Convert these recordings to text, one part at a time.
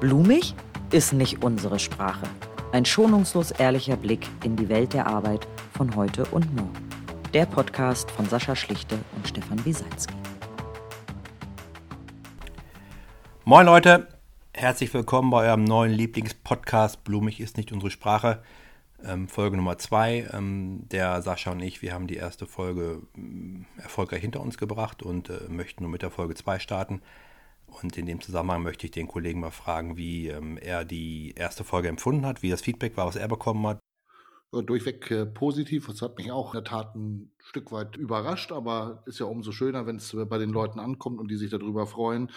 Blumig ist nicht unsere Sprache. Ein schonungslos ehrlicher Blick in die Welt der Arbeit von heute und morgen. Der Podcast von Sascha Schlichte und Stefan Wiesalski. Moin Leute, herzlich willkommen bei eurem neuen Lieblingspodcast Blumig ist nicht unsere Sprache. Ähm, Folge Nummer 2. Ähm, der Sascha und ich, wir haben die erste Folge ähm, erfolgreich hinter uns gebracht und äh, möchten nun mit der Folge 2 starten. Und in dem Zusammenhang möchte ich den Kollegen mal fragen, wie ähm, er die erste Folge empfunden hat, wie das Feedback war, was er bekommen hat. Durchweg äh, positiv. Das hat mich auch in der Tat ein Stück weit überrascht, aber ist ja umso schöner, wenn es äh, bei den Leuten ankommt und die sich darüber freuen.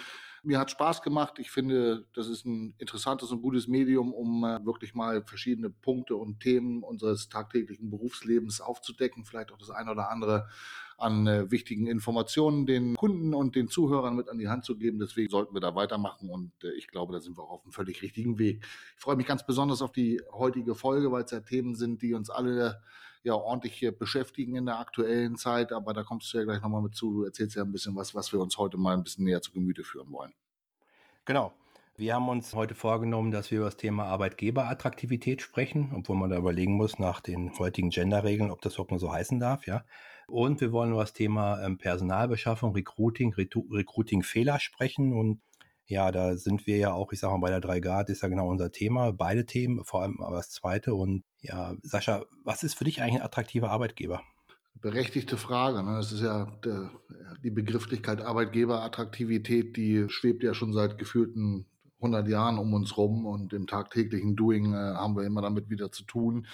Mir hat Spaß gemacht. Ich finde, das ist ein interessantes und gutes Medium, um äh, wirklich mal verschiedene Punkte und Themen unseres tagtäglichen Berufslebens aufzudecken. Vielleicht auch das eine oder andere an äh, wichtigen Informationen den Kunden und den Zuhörern mit an die Hand zu geben. Deswegen sollten wir da weitermachen und äh, ich glaube, da sind wir auch auf einem völlig richtigen Weg. Ich freue mich ganz besonders auf die heutige Folge, weil es ja Themen sind, die uns alle ja ordentlich beschäftigen in der aktuellen Zeit. Aber da kommst du ja gleich nochmal mit zu. Du erzählst ja ein bisschen was, was wir uns heute mal ein bisschen näher zu Gemüte führen wollen. Genau. Wir haben uns heute vorgenommen, dass wir über das Thema Arbeitgeberattraktivität sprechen, obwohl man da überlegen muss nach den heutigen Genderregeln, ob das überhaupt nur so heißen darf, ja. Und wir wollen über das Thema ähm, Personalbeschaffung, Recruiting, Recruiting-Fehler sprechen. Und ja, da sind wir ja auch, ich sage mal, bei der 3 Grad ist ja genau unser Thema. Beide Themen, vor allem aber das zweite. Und ja, Sascha, was ist für dich eigentlich ein attraktiver Arbeitgeber? Berechtigte Frage. Ne? Das ist ja der, die Begrifflichkeit Arbeitgeberattraktivität, die schwebt ja schon seit gefühlten 100 Jahren um uns rum und im tagtäglichen Doing äh, haben wir immer damit wieder zu tun.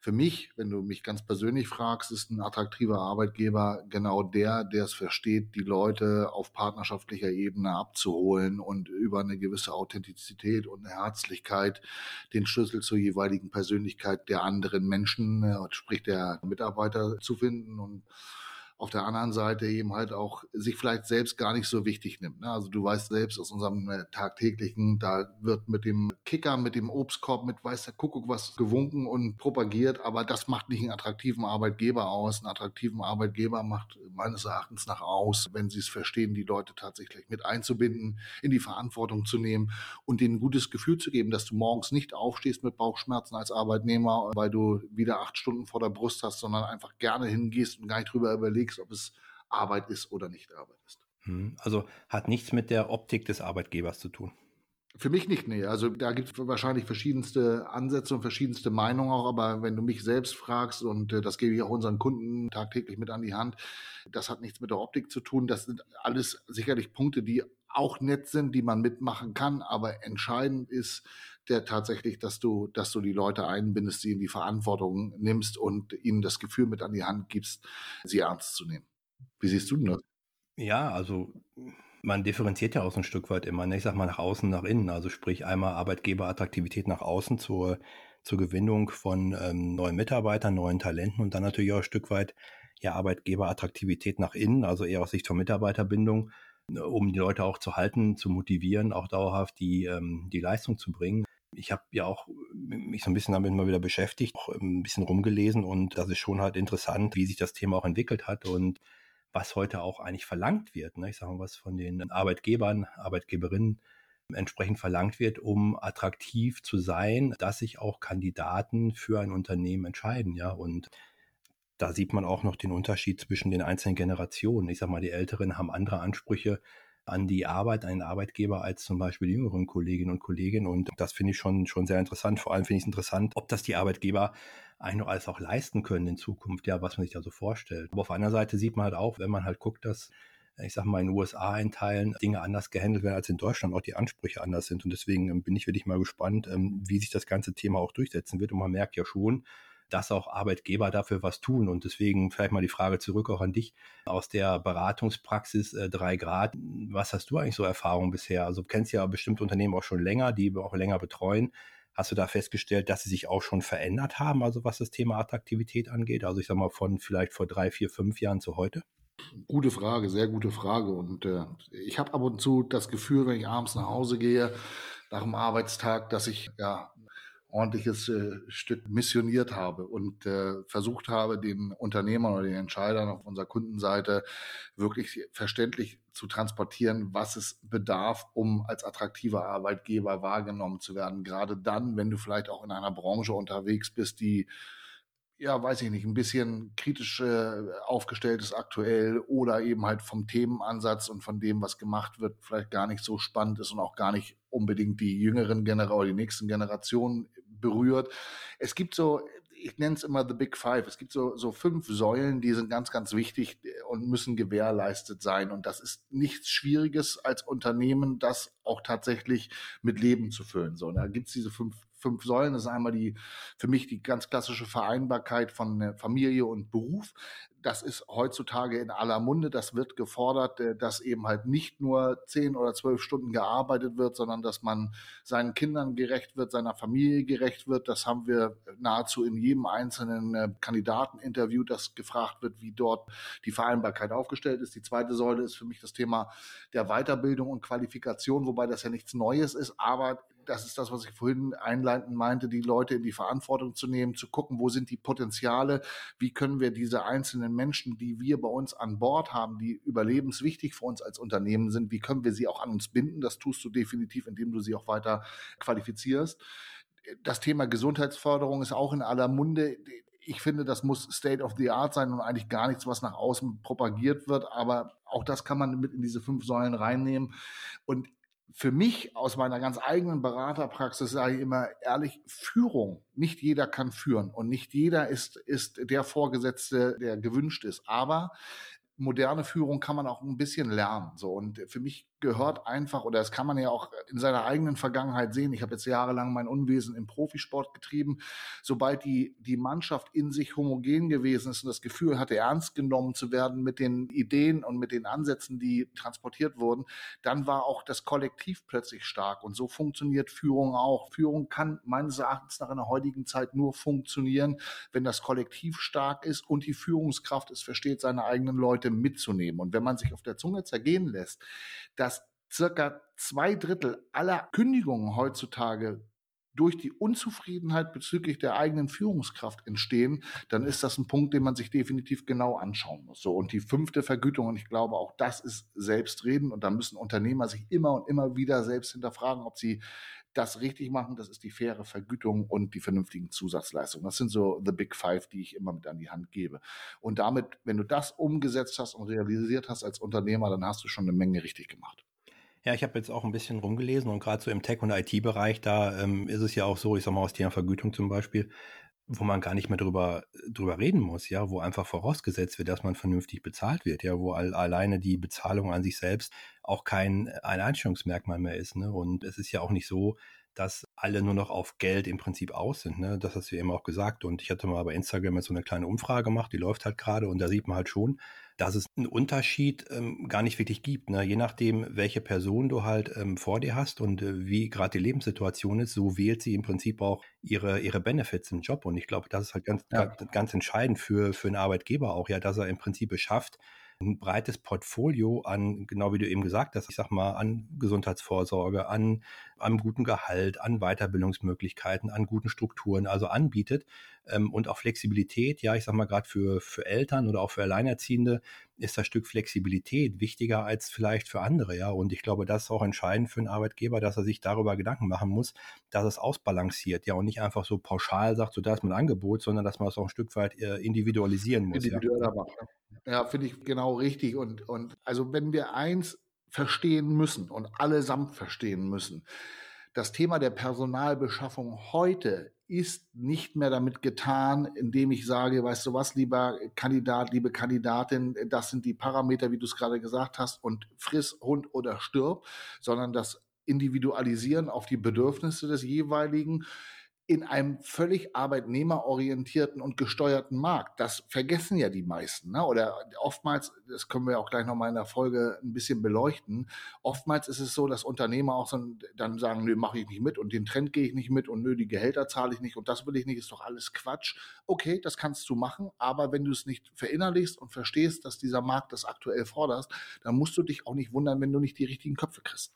Für mich, wenn du mich ganz persönlich fragst, ist ein attraktiver Arbeitgeber genau der, der es versteht, die Leute auf partnerschaftlicher Ebene abzuholen und über eine gewisse Authentizität und eine Herzlichkeit den Schlüssel zur jeweiligen Persönlichkeit der anderen Menschen, äh, sprich der Mitarbeiter zu finden. Und auf der anderen Seite eben halt auch sich vielleicht selbst gar nicht so wichtig nimmt. Ne? Also du weißt selbst aus unserem äh, tagtäglichen, da wird mit dem Kicker, mit dem Obstkorb, mit weiß der Kuckuck was gewunken und propagiert, aber das macht nicht einen attraktiven Arbeitgeber aus. Einen attraktiven Arbeitgeber macht meines Erachtens nach aus, wenn sie es verstehen, die Leute tatsächlich mit einzubinden, in die Verantwortung zu nehmen und denen ein gutes Gefühl zu geben, dass du morgens nicht aufstehst mit Bauchschmerzen als Arbeitnehmer, weil du wieder acht Stunden vor der Brust hast, sondern einfach gerne hingehst und gar nicht drüber überlegst, überlegst, ob es Arbeit ist oder nicht Arbeit ist. Hm, also hat nichts mit der Optik des Arbeitgebers zu tun. Für mich nicht, nee. Also da gibt es wahrscheinlich verschiedenste Ansätze und verschiedenste Meinungen auch, aber wenn du mich selbst fragst, und äh, das gebe ich auch unseren Kunden tagtäglich mit an die Hand, das hat nichts mit der Optik zu tun. Das sind alles sicherlich Punkte, die auch nett sind, die man mitmachen kann, aber entscheidend ist der tatsächlich, dass du, dass du die Leute einbindest, sie in die Verantwortung nimmst und ihnen das Gefühl mit an die Hand gibst, sie ernst zu nehmen. Wie siehst du denn das? Ja, also man differenziert ja auch so ein Stück weit immer. Ne? Ich sag mal nach außen, nach innen. Also sprich einmal Arbeitgeberattraktivität nach außen zur, zur Gewinnung von ähm, neuen Mitarbeitern, neuen Talenten und dann natürlich auch ein Stück weit ja Arbeitgeberattraktivität nach innen, also eher aus Sicht von Mitarbeiterbindung, ne, um die Leute auch zu halten, zu motivieren, auch dauerhaft die, ähm, die Leistung zu bringen. Ich habe ja auch mich so ein bisschen damit mal wieder beschäftigt, auch ein bisschen rumgelesen und das ist schon halt interessant, wie sich das Thema auch entwickelt hat und was heute auch eigentlich verlangt wird. Ne? Ich sage mal, was von den Arbeitgebern, Arbeitgeberinnen entsprechend verlangt wird, um attraktiv zu sein, dass sich auch Kandidaten für ein Unternehmen entscheiden. Ja, und da sieht man auch noch den Unterschied zwischen den einzelnen Generationen. Ich sage mal, die Älteren haben andere Ansprüche an die Arbeit, an den Arbeitgeber als zum Beispiel die jüngeren Kolleginnen und Kollegen. Und das finde ich schon, schon sehr interessant. Vor allem finde ich es interessant, ob das die Arbeitgeber eigentlich noch alles auch leisten können in Zukunft, ja, was man sich da so vorstellt. Aber auf einer Seite sieht man halt auch, wenn man halt guckt, dass ich sag mal, in den USA in Teilen Dinge anders gehandelt werden als in Deutschland, auch die Ansprüche anders sind. Und deswegen ähm, bin ich wirklich mal gespannt, ähm, wie sich das ganze Thema auch durchsetzen wird. Und man merkt ja schon, dass auch Arbeitgeber dafür was tun. Und deswegen vielleicht mal die Frage zurück auch an dich aus der Beratungspraxis äh, 3 Grad. Was hast du eigentlich so Erfahrungen bisher? Also du kennst ja bestimmte Unternehmen auch schon länger, die auch länger betreuen. Hast du da festgestellt, dass sie sich auch schon verändert haben, also was das Thema Attraktivität angeht? Also ich sag mal von vielleicht vor drei, vier, fünf Jahren zu heute? Gute Frage, sehr gute Frage. Und äh, ich habe ab und zu das Gefühl, wenn ich abends nach Hause gehe, nach dem Arbeitstag, dass ich ja ordentliches äh, Stück missioniert habe und äh, versucht habe, den Unternehmern oder den Entscheidern auf unserer Kundenseite wirklich verständlich zu transportieren, was es bedarf, um als attraktiver Arbeitgeber wahrgenommen zu werden. Gerade dann, wenn du vielleicht auch in einer Branche unterwegs bist, die ja, weiß ich nicht, ein bisschen kritisch äh, aufgestellt ist aktuell oder eben halt vom Themenansatz und von dem, was gemacht wird, vielleicht gar nicht so spannend ist und auch gar nicht unbedingt die jüngeren Generationen, die nächsten Generationen berührt. Es gibt so, ich nenne es immer The Big Five. Es gibt so, so fünf Säulen, die sind ganz, ganz wichtig und müssen gewährleistet sein. Und das ist nichts Schwieriges als Unternehmen, das auch tatsächlich mit Leben zu füllen. So, da gibt es diese fünf fünf Säulen. Das ist einmal die, für mich die ganz klassische Vereinbarkeit von äh, Familie und Beruf. Das ist heutzutage in aller Munde. Das wird gefordert, äh, dass eben halt nicht nur zehn oder zwölf Stunden gearbeitet wird, sondern dass man seinen Kindern gerecht wird, seiner Familie gerecht wird. Das haben wir nahezu in jedem einzelnen äh, Kandidateninterview, das gefragt wird, wie dort die Vereinbarkeit aufgestellt ist. Die zweite Säule ist für mich das Thema der Weiterbildung und Qualifikation, wobei das ja nichts Neues ist, aber das ist das, was ich vorhin einleitend meinte, die Leute in die Verantwortung zu nehmen, zu gucken, wo sind die Potenziale, wie können wir diese einzelnen Menschen, die wir bei uns an Bord haben, die überlebenswichtig für uns als Unternehmen sind, wie können wir sie auch an uns binden? Das tust du definitiv, indem du sie auch weiter qualifizierst. Das Thema Gesundheitsförderung ist auch in aller Munde ich finde, das muss State of the Art sein und eigentlich gar nichts, was nach außen propagiert wird. Aber auch das kann man mit in diese fünf Säulen reinnehmen. Und für mich aus meiner ganz eigenen Beraterpraxis sage ich immer ehrlich, Führung. Nicht jeder kann führen und nicht jeder ist, ist der Vorgesetzte, der gewünscht ist. Aber moderne Führung kann man auch ein bisschen lernen. So und für mich gehört einfach, oder das kann man ja auch in seiner eigenen Vergangenheit sehen. Ich habe jetzt jahrelang mein Unwesen im Profisport getrieben. Sobald die, die Mannschaft in sich homogen gewesen ist und das Gefühl hatte, ernst genommen zu werden mit den Ideen und mit den Ansätzen, die transportiert wurden, dann war auch das Kollektiv plötzlich stark. Und so funktioniert Führung auch. Führung kann meines Erachtens nach in der heutigen Zeit nur funktionieren, wenn das Kollektiv stark ist und die Führungskraft es versteht, seine eigenen Leute mitzunehmen. Und wenn man sich auf der Zunge zergehen lässt, dass circa zwei Drittel aller Kündigungen heutzutage durch die Unzufriedenheit bezüglich der eigenen Führungskraft entstehen, dann ist das ein Punkt, den man sich definitiv genau anschauen muss. So. Und die fünfte Vergütung, und ich glaube, auch das ist Selbstreden, und da müssen Unternehmer sich immer und immer wieder selbst hinterfragen, ob sie das richtig machen. Das ist die faire Vergütung und die vernünftigen Zusatzleistungen. Das sind so the big five, die ich immer mit an die Hand gebe. Und damit, wenn du das umgesetzt hast und realisiert hast als Unternehmer, dann hast du schon eine Menge richtig gemacht. Ja, ich habe jetzt auch ein bisschen rumgelesen und gerade so im Tech- und IT-Bereich, da ähm, ist es ja auch so, ich sag mal aus Thema Vergütung zum Beispiel, wo man gar nicht mehr drüber, drüber reden muss, ja, wo einfach vorausgesetzt wird, dass man vernünftig bezahlt wird, ja, wo all, alleine die Bezahlung an sich selbst auch kein ein Einstellungsmerkmal mehr ist. Ne? Und es ist ja auch nicht so, dass alle nur noch auf Geld im Prinzip aus sind. Ne? Das hast du eben auch gesagt. Und ich hatte mal bei Instagram jetzt so eine kleine Umfrage gemacht, die läuft halt gerade und da sieht man halt schon, dass es einen Unterschied ähm, gar nicht wirklich gibt. Ne? Je nachdem, welche Person du halt ähm, vor dir hast und äh, wie gerade die Lebenssituation ist, so wählt sie im Prinzip auch ihre, ihre Benefits im Job. Und ich glaube, das ist halt ganz, ja. ganz, ganz entscheidend für, für einen Arbeitgeber auch, ja, dass er im Prinzip es schafft, ein breites Portfolio an, genau wie du eben gesagt hast, ich sag mal, an Gesundheitsvorsorge, an, an guten Gehalt, an Weiterbildungsmöglichkeiten, an guten Strukturen, also anbietet ähm, und auch Flexibilität. Ja, ich sag mal, gerade für, für Eltern oder auch für Alleinerziehende ist das Stück Flexibilität wichtiger als vielleicht für andere. Ja, und ich glaube, das ist auch entscheidend für einen Arbeitgeber, dass er sich darüber Gedanken machen muss, dass es ausbalanciert. Ja, und nicht einfach so pauschal sagt, so da ist mein Angebot, sondern dass man es auch ein Stück weit äh, individualisieren muss. Ja. Ja, finde ich genau richtig. Und, und also wenn wir eins verstehen müssen und allesamt verstehen müssen, das Thema der Personalbeschaffung heute ist nicht mehr damit getan, indem ich sage, weißt du was, lieber Kandidat, liebe Kandidatin, das sind die Parameter, wie du es gerade gesagt hast, und friss Hund oder stirb, sondern das Individualisieren auf die Bedürfnisse des jeweiligen in einem völlig arbeitnehmerorientierten und gesteuerten Markt. Das vergessen ja die meisten. Ne? Oder oftmals, das können wir auch gleich nochmal in der Folge ein bisschen beleuchten, oftmals ist es so, dass Unternehmer auch so dann sagen, nö, mache ich nicht mit und den Trend gehe ich nicht mit und nö, die Gehälter zahle ich nicht und das will ich nicht, ist doch alles Quatsch. Okay, das kannst du machen, aber wenn du es nicht verinnerlichst und verstehst, dass dieser Markt das aktuell fordert, dann musst du dich auch nicht wundern, wenn du nicht die richtigen Köpfe kriegst.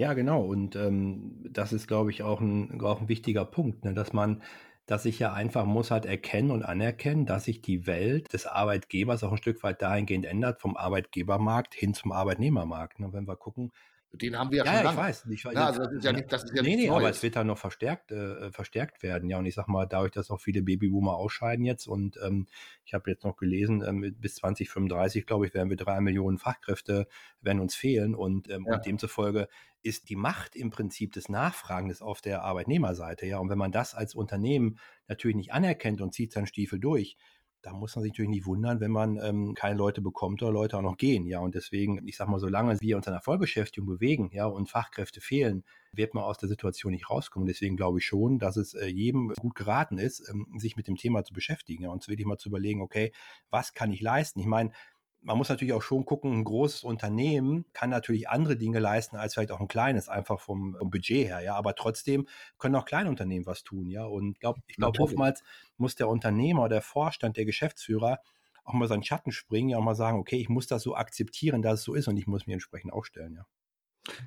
Ja, genau. Und ähm, das ist, glaube ich, auch ein, auch ein wichtiger Punkt, ne? dass man dass ich ja einfach muss halt erkennen und anerkennen, dass sich die Welt des Arbeitgebers auch ein Stück weit dahingehend ändert, vom Arbeitgebermarkt hin zum Arbeitnehmermarkt. Ne, wenn wir gucken, den haben wir ja, ja schon ja. Ich weiß. Ich, ja, also das ist ja nicht, das ist ja nee, nee, aber es wird dann noch verstärkt, äh, verstärkt werden. Ja, und ich sag mal, dadurch, dass auch viele Babyboomer ausscheiden jetzt und ähm, ich habe jetzt noch gelesen, ähm, bis 2035, glaube ich, werden wir drei Millionen Fachkräfte werden uns fehlen und, ähm, ja. und demzufolge ist die Macht im Prinzip des Nachfragens auf der Arbeitnehmerseite. Ja, und wenn man das als Unternehmen natürlich nicht anerkennt und zieht seinen Stiefel durch, da muss man sich natürlich nicht wundern, wenn man ähm, keine Leute bekommt oder Leute auch noch gehen. Ja, und deswegen, ich sag mal, solange wir uns an der Vollbeschäftigung bewegen, ja, und Fachkräfte fehlen, wird man aus der Situation nicht rauskommen. Deswegen glaube ich schon, dass es äh, jedem gut geraten ist, ähm, sich mit dem Thema zu beschäftigen ja, und wirklich mal zu überlegen, okay, was kann ich leisten? Ich meine, man muss natürlich auch schon gucken, ein großes Unternehmen kann natürlich andere Dinge leisten als vielleicht auch ein kleines, einfach vom, vom Budget her, ja. Aber trotzdem können auch kleine Unternehmen was tun, ja. Und glaub, ich glaube, oftmals muss der Unternehmer, der Vorstand, der Geschäftsführer auch mal seinen Schatten springen, ja auch mal sagen, okay, ich muss das so akzeptieren, dass es so ist und ich muss mich entsprechend aufstellen, ja.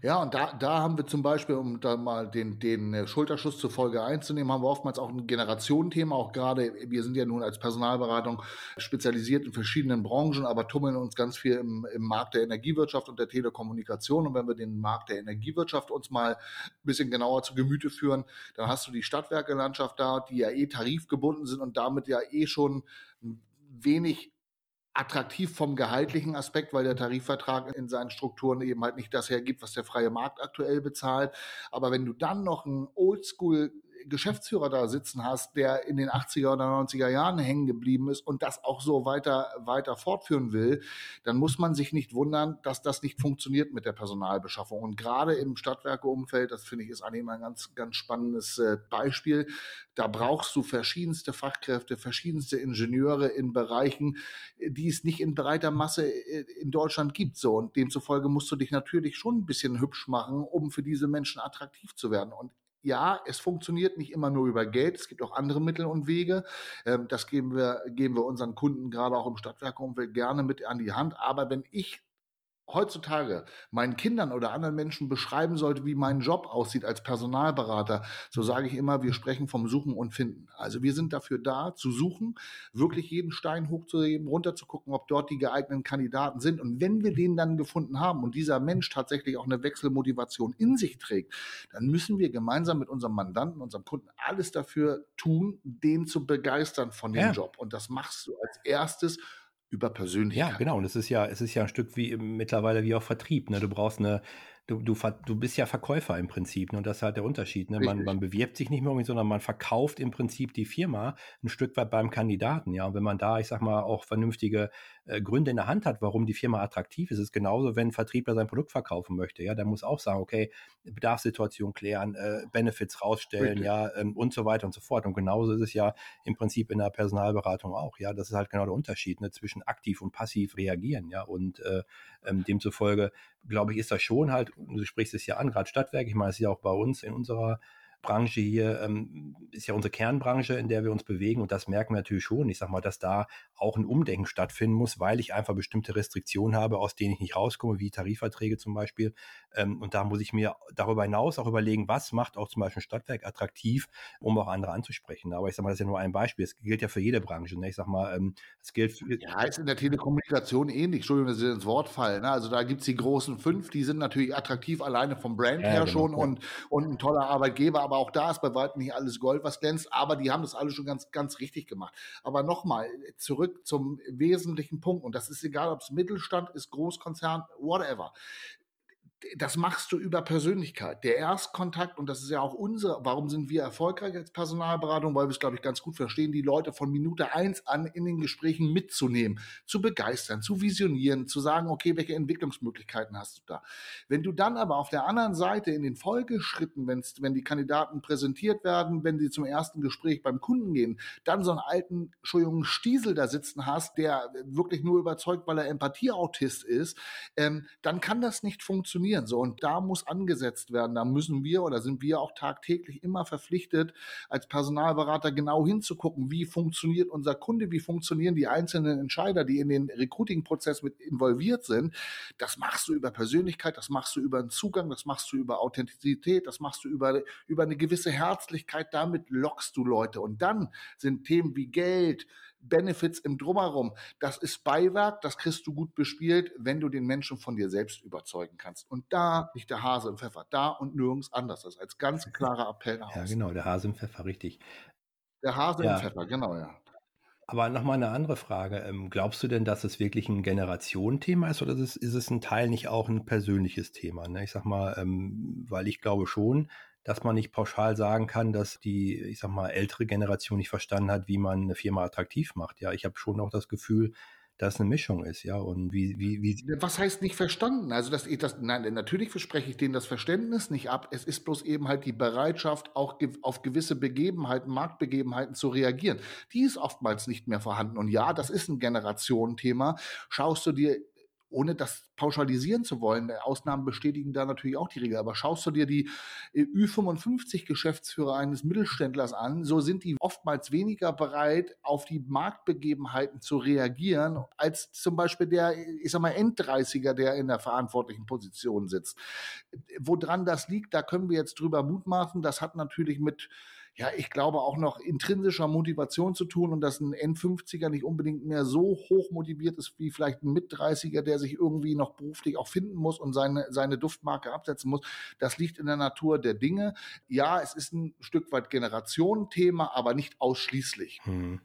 Ja, und da, da haben wir zum Beispiel, um da mal den, den äh, Schulterschuss zur Folge einzunehmen, haben wir oftmals auch ein Generationenthema. Auch gerade, wir sind ja nun als Personalberatung spezialisiert in verschiedenen Branchen, aber tummeln uns ganz viel im, im Markt der Energiewirtschaft und der Telekommunikation. Und wenn wir den Markt der Energiewirtschaft uns mal ein bisschen genauer zu Gemüte führen, dann hast du die Stadtwerkelandschaft da, die ja eh tarifgebunden sind und damit ja eh schon wenig attraktiv vom gehaltlichen Aspekt, weil der Tarifvertrag in seinen Strukturen eben halt nicht das hergibt, was der freie Markt aktuell bezahlt. Aber wenn du dann noch ein Oldschool Geschäftsführer da sitzen hast, der in den 80er oder 90er Jahren hängen geblieben ist und das auch so weiter, weiter fortführen will, dann muss man sich nicht wundern, dass das nicht funktioniert mit der Personalbeschaffung. Und gerade im Stadtwerkeumfeld, das finde ich ist eigentlich mal ein ganz, ganz spannendes äh, Beispiel, da brauchst du verschiedenste Fachkräfte, verschiedenste Ingenieure in Bereichen, die es nicht in breiter Masse äh, in Deutschland gibt. So, und demzufolge musst du dich natürlich schon ein bisschen hübsch machen, um für diese Menschen attraktiv zu werden. Und ja, es funktioniert nicht immer nur über Geld. Es gibt auch andere Mittel und Wege. Ähm, das geben wir, geben wir unseren Kunden gerade auch im Stadtwerkeumfeld gerne mit an die Hand. Aber wenn ich heutzutage meinen Kindern oder anderen Menschen beschreiben sollte, wie mein Job aussieht als Personalberater, so sage ich immer, wir sprechen vom Suchen und Finden. Also wir sind dafür da, zu suchen, wirklich jeden Stein hochzuheben, runter zu gucken, ob dort die geeigneten Kandidaten sind. Und wenn wir den dann gefunden haben und dieser Mensch tatsächlich auch eine Wechselmotivation in sich trägt, dann müssen wir gemeinsam mit unserem Mandanten, unserem Kunden alles dafür tun, den zu begeistern von dem ja. Job. Und das machst du als erstes über Persönlichkeit. Ja, genau. Und es ist ja, es ist ja ein Stück wie mittlerweile wie auch Vertrieb. Ne? Du brauchst eine, du, du, du bist ja Verkäufer im Prinzip. Ne? Und das ist halt der Unterschied. Ne? Man, man bewirbt sich nicht mehr irgendwie, sondern man verkauft im Prinzip die Firma ein Stück weit beim Kandidaten. Ja, und wenn man da, ich sag mal, auch vernünftige äh, Gründe in der Hand hat, warum die Firma attraktiv ist, ist genauso, wenn ein Vertriebler sein Produkt verkaufen möchte. Ja, der muss auch sagen, okay, Bedarfssituation klären, äh, Benefits rausstellen, Richtig. ja, ähm, und so weiter und so fort. Und genauso ist es ja im Prinzip in der Personalberatung auch. Ja, das ist halt genau der Unterschied ne, zwischen aktiv und passiv reagieren. Ja, und äh, ähm, demzufolge glaube ich, ist das schon halt, du sprichst es ja an, gerade Stadtwerk, ich meine, es ist ja auch bei uns in unserer Branche hier ähm, ist ja unsere Kernbranche, in der wir uns bewegen und das merken wir natürlich schon. Ich sag mal, dass da auch ein Umdenken stattfinden muss, weil ich einfach bestimmte Restriktionen habe, aus denen ich nicht rauskomme, wie Tarifverträge zum Beispiel. Ähm, und da muss ich mir darüber hinaus auch überlegen, was macht auch zum Beispiel ein Stadtwerk attraktiv, um auch andere anzusprechen. Aber ich sag mal, das ist ja nur ein Beispiel. Es gilt ja für jede Branche. Ne? Ich sag mal, ähm, es gilt für Ja, ist in der Telekommunikation ähnlich. Entschuldigung, dass ich ins Wort fallen. Ne? Also da gibt's die großen fünf, die sind natürlich attraktiv alleine vom Brand ja, her genau, schon und, und ein toller Arbeitgeber, aber auch da ist bei weitem nicht alles Gold, was glänzt, aber die haben das alles schon ganz, ganz richtig gemacht. Aber nochmal, zurück zum wesentlichen Punkt. Und das ist egal, ob es Mittelstand ist, Großkonzern, whatever das machst du über Persönlichkeit. Der Erstkontakt, und das ist ja auch unsere, warum sind wir erfolgreich als Personalberatung? Weil wir es, glaube ich, ganz gut verstehen, die Leute von Minute eins an in den Gesprächen mitzunehmen, zu begeistern, zu visionieren, zu sagen, okay, welche Entwicklungsmöglichkeiten hast du da? Wenn du dann aber auf der anderen Seite in den Folgeschritten, wenn's, wenn die Kandidaten präsentiert werden, wenn sie zum ersten Gespräch beim Kunden gehen, dann so einen alten, Entschuldigung, Stiesel da sitzen hast, der wirklich nur überzeugt, weil er Empathieautist ist, ähm, dann kann das nicht funktionieren verlieren. So, und da muss angesetzt werden. Da müssen wir oder sind wir auch tagtäglich immer verpflichtet, als Personalberater genau hinzugucken, wie funktioniert unser Kunde, wie funktionieren die einzelnen Entscheider, die in den Recruiting-Prozess mit involviert sind. Das machst du über Persönlichkeit, das machst du über einen Zugang, das machst du über Authentizität, das machst du über, über eine gewisse Herzlichkeit. Damit lockst du Leute. Und dann sind Themen wie Geld, Benefits im Drumherum. Das ist Beiwerk, das kriegst du gut bespielt, wenn du den Menschen von dir selbst überzeugen kannst. Und da liegt der Hase im Pfeffer, da und nirgends anders. Das ist als ganz klarer Appell nach Ja, genau, der Hase im Pfeffer, richtig. Der Hase ja. im Pfeffer, genau, ja. Aber nochmal eine andere Frage. Ähm, glaubst du denn, dass es wirklich ein Generationenthema ist oder ist es, ein Teil nicht auch ein persönliches Thema? Ne? Ich sag mal, ähm, weil ich glaube schon, dass man nicht pauschal sagen kann, dass die, ich sag mal, ältere Generation nicht verstanden hat, wie man eine Firma attraktiv macht. Ja, ich habe schon auch das Gefühl, dass eine Mischung ist, ja. Und wie, wie, wie. Was heißt nicht verstanden? Also, das, das, nein, natürlich verspreche ich denen das Verständnis nicht ab. Es ist bloß eben halt die Bereitschaft, auch auf gewisse Begebenheiten, Marktbegebenheiten zu reagieren. Die ist oftmals nicht mehr vorhanden. Und ja, das ist ein Generationenthema. Schaust du dir ohne das pauschalisieren zu wollen, Ausnahmen bestätigen da natürlich auch die Regel, aber schaust du dir die äh, Ü55-Geschäftsführer eines Mittelständlers an, so sind die oftmals weniger bereit, auf die Marktbegebenheiten zu reagieren, als zum Beispiel der, ich sag mal, Enddreißiger, der in der verantwortlichen Position sitzt. Woran das liegt, da können wir jetzt drüber mutmaßen. Das hat natürlich mit ja, ich glaube auch noch intrinsischer Motivation zu tun und dass ein N50er nicht unbedingt mehr so hoch motiviert ist wie vielleicht ein Mit-30er, der sich irgendwie noch beruflich auch finden muss und seine, seine Duftmarke absetzen muss. Das liegt in der Natur der Dinge. Ja, es ist ein Stück weit Generationenthema, aber nicht ausschließlich. Hm.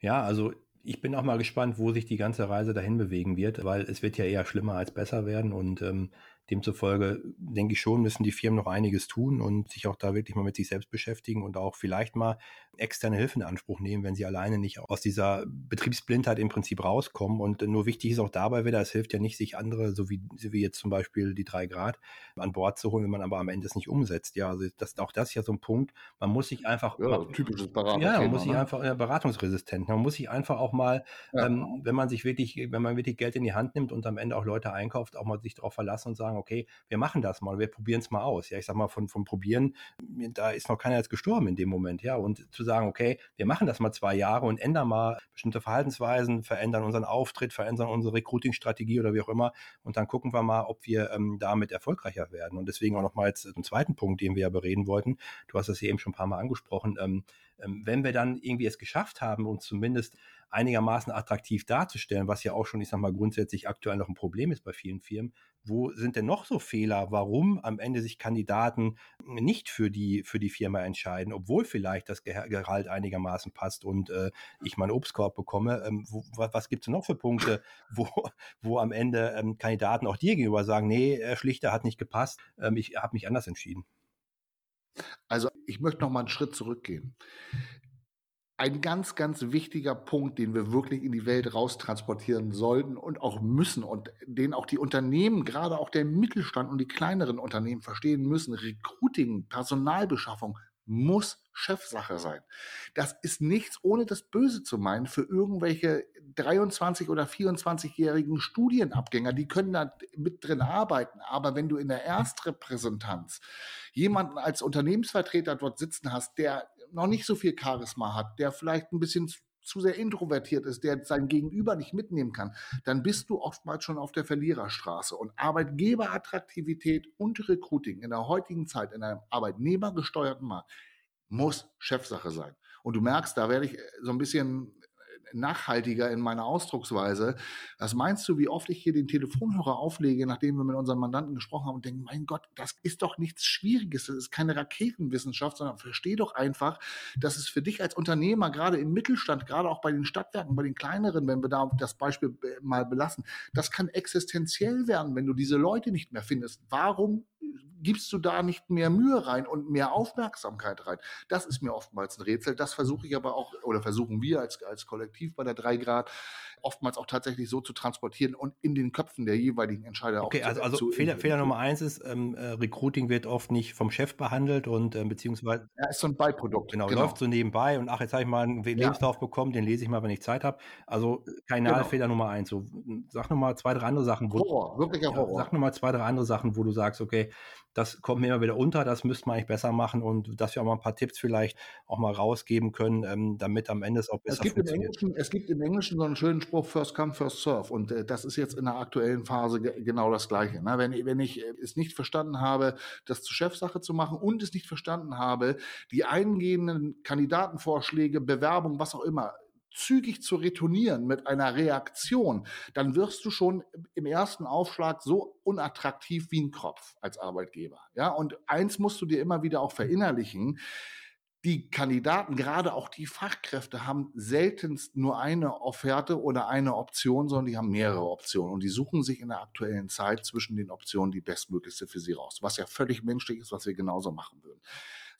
Ja, also ich bin auch mal gespannt, wo sich die ganze Reise dahin bewegen wird, weil es wird ja eher schlimmer als besser werden und ähm, Demzufolge denke ich schon, müssen die Firmen noch einiges tun und sich auch da wirklich mal mit sich selbst beschäftigen und auch vielleicht mal externe Hilfe in Anspruch nehmen, wenn sie alleine nicht aus dieser Betriebsblindheit im Prinzip rauskommen. Und nur wichtig ist auch dabei wieder, es hilft ja nicht, sich andere, so wie, so wie jetzt zum Beispiel die drei Grad, an Bord zu holen, wenn man aber am Ende es nicht umsetzt. Ja, also das, auch das ist ja so ein Punkt. Man muss sich einfach. Ja, man, typisches Beratung. Ja, man muss sich ne? einfach ja, beratungsresistent. Man muss sich einfach auch mal, ja. ähm, wenn man sich wirklich, wenn man wirklich Geld in die Hand nimmt und am Ende auch Leute einkauft, auch mal sich darauf verlassen und sagen, okay, wir machen das mal, wir probieren es mal aus. Ja, ich sag mal, von, von Probieren, da ist noch keiner jetzt gestorben in dem Moment, ja. Und zu sagen, okay, wir machen das mal zwei Jahre und ändern mal bestimmte Verhaltensweisen, verändern unseren Auftritt, verändern unsere Recruiting-Strategie oder wie auch immer. Und dann gucken wir mal, ob wir ähm, damit erfolgreicher werden. Und deswegen auch nochmal jetzt einen zweiten Punkt, den wir ja bereden wollten. Du hast das hier eben schon ein paar Mal angesprochen. Ähm, ähm, wenn wir dann irgendwie es geschafft haben, uns zumindest einigermaßen attraktiv darzustellen, was ja auch schon, ich sag mal, grundsätzlich aktuell noch ein Problem ist bei vielen Firmen. Wo sind denn noch so Fehler, warum am Ende sich Kandidaten nicht für die, für die Firma entscheiden, obwohl vielleicht das Gehalt einigermaßen passt und äh, ich meinen Obstkorb bekomme? Ähm, wo, was gibt es noch für Punkte, wo, wo am Ende ähm, Kandidaten auch dir gegenüber sagen, nee, Herr Schlichter hat nicht gepasst, ähm, ich habe mich anders entschieden? Also ich möchte noch mal einen Schritt zurückgehen ein ganz, ganz wichtiger Punkt, den wir wirklich in die Welt raustransportieren sollten und auch müssen und den auch die Unternehmen, gerade auch der Mittelstand und die kleineren Unternehmen verstehen müssen. Recruiting, Personalbeschaffung muss Chefsache sein. Das ist nichts, ohne das Böse zu meinen, für irgendwelche 23 oder 24-jährigen Studienabgänger. Die können da mit drin arbeiten. Aber wenn du in der Erstrepräsentanz jemanden als Unternehmensvertreter dort sitzen hast, der noch nicht so viel Charisma hat, der vielleicht ein bisschen zu sehr introvertiert ist, der sein Gegenüber nicht mitnehmen kann, dann bist du oftmals schon auf der Verliererstraße. Und Arbeitgeberattraktivität und Recruiting in der heutigen Zeit, in einem arbeitnehmergesteuerten Markt, muss Chefsache sein. Und du merkst, da werde ich so ein bisschen nachhaltiger in meiner Ausdrucksweise. Was meinst du, wie oft ich hier den Telefonhörer auflege, nachdem wir mit unseren Mandanten gesprochen haben und denke, mein Gott, das ist doch nichts Schwieriges, das ist keine Raketenwissenschaft, sondern versteh doch einfach, dass es für dich als Unternehmer, gerade im Mittelstand, gerade auch bei den Stadtwerken, bei den kleineren, wenn wir da das Beispiel mal belassen, das kann existenziell werden, wenn du diese Leute nicht mehr findest. Warum gibst du da nicht mehr Mühe rein und mehr Aufmerksamkeit rein? Das ist mir oftmals ein Rätsel. Das versuche ich aber auch, oder versuchen wir als, als Kollektiv bei der 3 Grad oftmals auch tatsächlich so zu transportieren und in den Köpfen der jeweiligen Entscheider okay, auch also, also zu, Fehler, Fehler Nummer eins ist, ähm, äh, Recruiting wird oft nicht vom Chef behandelt und äh, beziehungsweise ja, ist so ein Beiprodukt. Genau, genau, läuft so nebenbei und ach, jetzt habe ich mal einen Lebenslauf ja. bekommen, den lese ich mal, wenn ich Zeit habe. Also Kanalfehler genau. Nummer eins. So, sag nochmal zwei, drei andere Sachen. Wo, Horror, wirklicher Horror. Ja, sag nochmal zwei, drei andere Sachen, wo du sagst, okay, das kommt mir immer wieder unter, das müsste man eigentlich besser machen und dass wir auch mal ein paar Tipps vielleicht auch mal rausgeben können, ähm, damit am Ende es auch besser es gibt funktioniert. Im Englischen, es gibt im Englischen so einen schönen Spruch, first come, first serve und äh, das ist jetzt in der aktuellen Phase ge genau das Gleiche. Ne? Wenn, wenn ich äh, es nicht verstanden habe, das zur Chefsache zu machen und es nicht verstanden habe, die eingehenden Kandidatenvorschläge, Bewerbung, was auch immer, zügig zu retournieren mit einer Reaktion, dann wirst du schon im ersten Aufschlag so unattraktiv wie ein Kropf als Arbeitgeber. Ja, und eins musst du dir immer wieder auch verinnerlichen. Die Kandidaten, gerade auch die Fachkräfte, haben seltenst nur eine Offerte oder eine Option, sondern die haben mehrere Optionen. Und die suchen sich in der aktuellen Zeit zwischen den Optionen die bestmöglichste für sie raus. Was ja völlig menschlich ist, was wir genauso machen würden.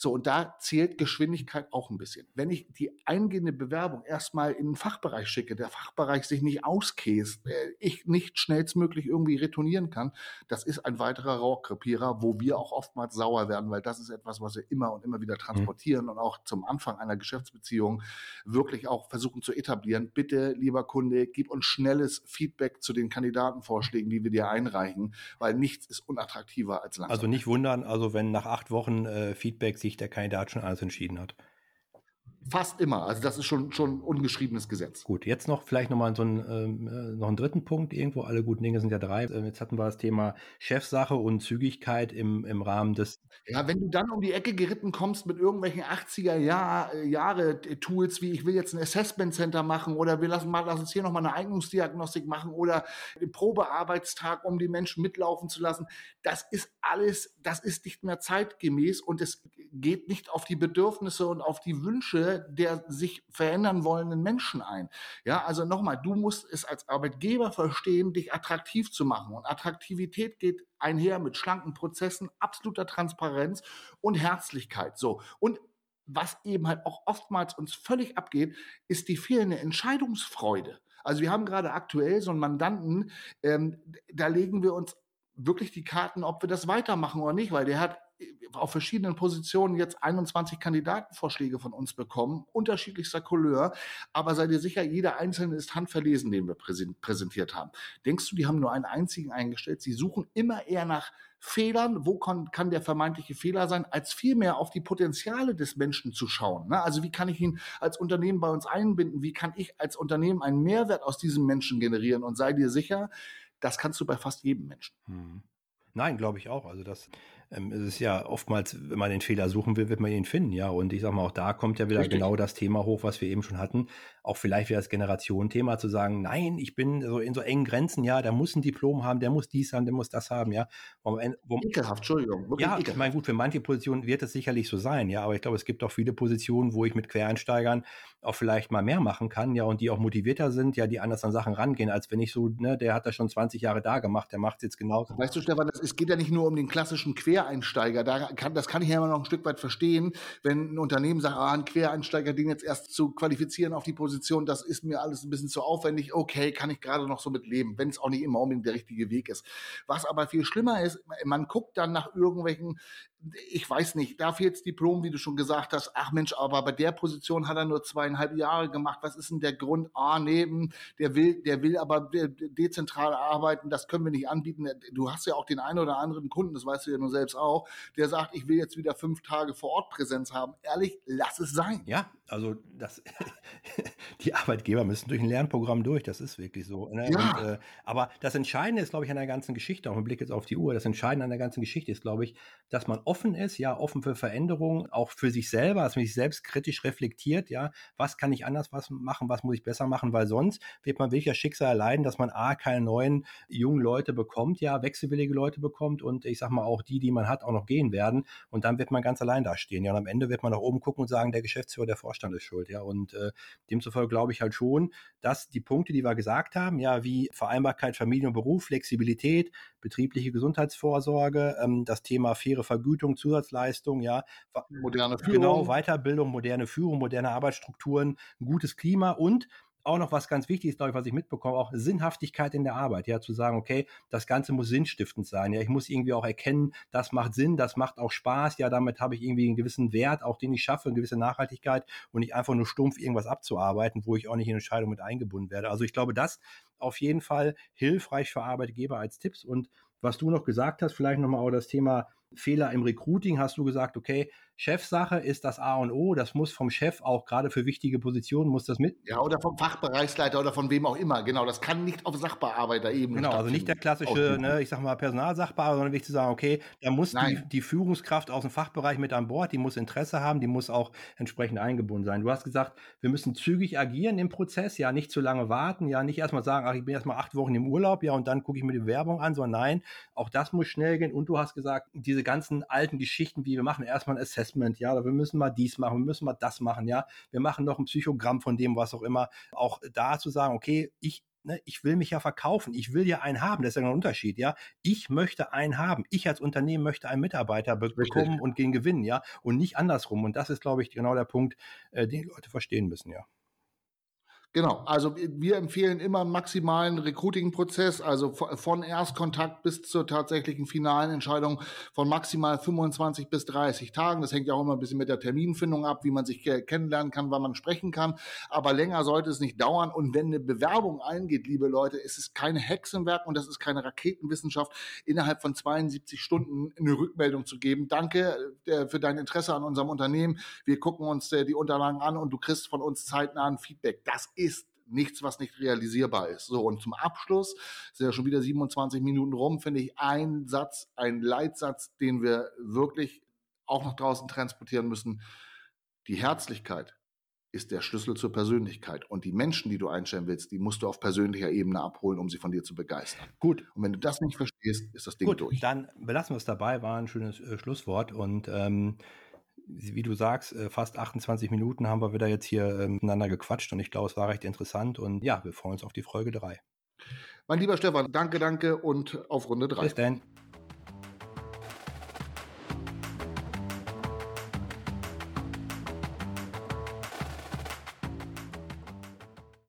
So, und da zählt Geschwindigkeit auch ein bisschen. Wenn ich die eingehende Bewerbung erstmal in den Fachbereich schicke, der Fachbereich sich nicht auskäst, äh, ich nicht schnellstmöglich irgendwie retournieren kann, das ist ein weiterer Rauchkrepierer, wo wir auch oftmals sauer werden, weil das ist etwas, was wir immer und immer wieder mhm. transportieren mhm. und auch zum Anfang einer Geschäftsbeziehung wirklich auch versuchen zu etablieren. Bitte, lieber Kunde, gib uns schnelles Feedback zu den Kandidatenvorschlägen, die wir dir einreichen, weil nichts ist unattraktiver als langsam. Also nicht wundern, also wenn nach acht Wochen äh, Feedback sich sich der Kandidat schon alles entschieden hat. Fast immer. Also das ist schon schon ungeschriebenes Gesetz. Gut, jetzt noch vielleicht nochmal so einen, ähm, äh, noch einen dritten Punkt irgendwo. Alle guten Dinge sind ja drei. Ähm, jetzt hatten wir das Thema Chefsache und Zügigkeit im, im Rahmen des. Ja, wenn du dann um die Ecke geritten kommst mit irgendwelchen 80er Jahr, äh, Jahre Tools, wie ich will jetzt ein Assessment Center machen oder wir lassen mal, lass uns hier nochmal eine Eignungsdiagnostik machen oder den Probearbeitstag, um die Menschen mitlaufen zu lassen. Das ist alles, das ist nicht mehr zeitgemäß und es geht nicht auf die Bedürfnisse und auf die Wünsche der sich verändern wollenden Menschen ein. Ja, also nochmal, du musst es als Arbeitgeber verstehen, dich attraktiv zu machen. Und Attraktivität geht einher mit schlanken Prozessen, absoluter Transparenz und Herzlichkeit. So. Und was eben halt auch oftmals uns völlig abgeht, ist die fehlende Entscheidungsfreude. Also wir haben gerade aktuell so einen Mandanten, ähm, da legen wir uns wirklich die Karten, ob wir das weitermachen oder nicht, weil der hat auf verschiedenen Positionen jetzt 21 Kandidatenvorschläge von uns bekommen, unterschiedlichster Couleur. Aber sei dir sicher, jeder einzelne ist handverlesen, den wir präsentiert haben. Denkst du, die haben nur einen einzigen eingestellt? Sie suchen immer eher nach Fehlern, wo kann, der vermeintliche Fehler sein, als vielmehr auf die Potenziale des Menschen zu schauen. Ne? Also wie kann ich ihn als Unternehmen bei uns einbinden? Wie kann ich als Unternehmen einen Mehrwert aus diesem Menschen generieren? Und sei dir sicher, das kannst du bei fast jedem Menschen. Hm. Nein, glaube ich auch. Also das ähm, es ist ja oftmals, wenn man den Fehler suchen will, wird man ihn finden, ja. Und ich sag mal, auch da kommt ja wieder Richtig. genau das Thema hoch, was wir eben schon hatten. Auch vielleicht wieder das Generationenthema zu sagen, nein, ich bin so in so engen Grenzen, ja, der muss ein Diplom haben, der muss dies haben, der muss das haben, ja. Wo, wo, ekelhaft, Entschuldigung. Ja, ekelhaft. ich meine, gut, für manche Positionen wird es sicherlich so sein, ja, aber ich glaube, es gibt auch viele Positionen, wo ich mit Quereinsteigern auch vielleicht mal mehr machen kann, ja, und die auch motivierter sind, ja, die anders an Sachen rangehen, als wenn ich so, ne, der hat das schon 20 Jahre da gemacht, der macht es jetzt genauso. Weißt du, Stefan, es geht ja nicht nur um den klassischen Quereinsteiger, da kann, das kann ich ja immer noch ein Stück weit verstehen, wenn ein Unternehmen sagt, ah, ein Quereinsteiger, den jetzt erst zu qualifizieren auf die Position, das ist mir alles ein bisschen zu aufwendig. Okay, kann ich gerade noch so mit leben, wenn es auch nicht immer unbedingt der richtige Weg ist. Was aber viel schlimmer ist, man guckt dann nach irgendwelchen ich weiß nicht, da fehlt Diplom, wie du schon gesagt hast. Ach Mensch, aber bei der Position hat er nur zweieinhalb Jahre gemacht. Was ist denn der Grund? Ah, neben, der will, der will aber dezentral arbeiten. Das können wir nicht anbieten. Du hast ja auch den einen oder anderen Kunden, das weißt du ja nur selbst auch, der sagt, ich will jetzt wieder fünf Tage vor Ort Präsenz haben. Ehrlich, lass es sein. Ja, also das, die Arbeitgeber müssen durch ein Lernprogramm durch. Das ist wirklich so. Ne? Ja. Und, äh, aber das Entscheidende ist, glaube ich, an der ganzen Geschichte, auch mit Blick jetzt auf die Uhr, das Entscheidende an der ganzen Geschichte ist, glaube ich, dass man offen ist, ja, offen für Veränderungen, auch für sich selber, dass man sich selbst kritisch reflektiert, ja, was kann ich anders was machen, was muss ich besser machen, weil sonst wird man wirklich das Schicksal erleiden, dass man A, keine neuen jungen Leute bekommt, ja, wechselwillige Leute bekommt und ich sag mal auch die, die man hat, auch noch gehen werden. Und dann wird man ganz allein dastehen. Ja, und am Ende wird man nach oben gucken und sagen, der Geschäftsführer, der Vorstand ist schuld. Ja, und äh, demzufolge glaube ich halt schon, dass die Punkte, die wir gesagt haben, ja, wie Vereinbarkeit Familie und Beruf, Flexibilität, betriebliche Gesundheitsvorsorge, ähm, das Thema faire Vergütung, Zusatzleistung, ja, moderne genau, Führung, genau, Weiterbildung, moderne Führung, moderne Arbeitsstrukturen, ein gutes Klima und auch noch was ganz wichtig ist, glaube ich, was ich mitbekomme, auch Sinnhaftigkeit in der Arbeit, ja, zu sagen, okay, das Ganze muss sinnstiftend sein, ja, ich muss irgendwie auch erkennen, das macht Sinn, das macht auch Spaß, ja, damit habe ich irgendwie einen gewissen Wert, auch den ich schaffe, eine gewisse Nachhaltigkeit und nicht einfach nur stumpf irgendwas abzuarbeiten, wo ich auch nicht in Entscheidungen mit eingebunden werde. Also ich glaube, das auf jeden Fall hilfreich für Arbeitgeber als Tipps und was du noch gesagt hast, vielleicht nochmal auch das Thema Fehler im Recruiting, hast du gesagt, okay, Chefsache ist das A und O, das muss vom Chef auch gerade für wichtige Positionen, muss das mit. Ja, oder vom Fachbereichsleiter oder von wem auch immer, genau, das kann nicht auf Sachbearbeiterebene Genau, also nicht der klassische, ne, ich sag mal, Personalsachbearbeiter, sondern wichtig zu sagen, okay, da muss die, die, Führungskraft aus dem Fachbereich mit an Bord, die muss Interesse haben, die muss auch entsprechend eingebunden sein. Du hast gesagt, wir müssen zügig agieren im Prozess, ja, nicht zu lange warten, ja, nicht erstmal sagen, ach, ich bin erstmal acht Wochen im Urlaub, ja, und dann gucke ich mir die Werbung an, sondern nein, auch das muss schnell gehen. Und du hast gesagt, diese ganzen alten Geschichten, wie wir machen erstmal ein Assessment Assessment, ja, wir müssen mal dies machen, wir müssen mal das machen, ja, wir machen noch ein Psychogramm von dem, was auch immer. Auch da zu sagen, okay, ich Ne, ich will mich ja verkaufen, ich will ja einen haben, das ist ja ein Unterschied, ja. Ich möchte einen haben. Ich als Unternehmen möchte einen Mitarbeiter be Richtig. bekommen und gehen gewinnen, ja, und nicht andersrum. Und das ist, glaube ich, genau der Punkt, äh, den die Leute verstehen müssen, ja. Genau, also wir empfehlen immer einen maximalen Recruiting-Prozess, also von Erstkontakt bis zur tatsächlichen finalen Entscheidung von maximal 25 bis 30 Tagen. Das hängt ja auch immer ein bisschen mit der Terminfindung ab, wie man sich kennenlernen kann, wann man sprechen kann. Aber länger sollte es nicht dauern. Und wenn eine Bewerbung eingeht, liebe Leute, ist es keine Hexenwerk und das ist keine Raketenwissenschaft, innerhalb von 72 Stunden eine Rückmeldung zu geben. Danke äh, für dein Interesse an unserem Unternehmen. Wir gucken uns äh, die Unterlagen an und du kriegst von uns zeitnah ein Feedback. Das ist nichts, was nicht realisierbar ist. So, und zum Abschluss, sind ja schon wieder 27 Minuten rum, finde ich ein Satz, ein Leitsatz, den wir wirklich auch nach draußen transportieren müssen. Die Herzlichkeit ist der Schlüssel zur Persönlichkeit. Und die Menschen, die du einstellen willst, die musst du auf persönlicher Ebene abholen, um sie von dir zu begeistern. Gut. Und wenn du das nicht verstehst, ist das Ding Gut, durch. Dann belassen wir es dabei, war ein schönes äh, Schlusswort. Und ähm, wie du sagst, äh, fast 28 Minuten haben wir wieder jetzt hier ähm, miteinander gequatscht und ich glaube, es war recht interessant und ja, wir freuen uns auf die Folge 3. Mein lieber Stefan, danke, danke und auf Runde 3. Bis dann.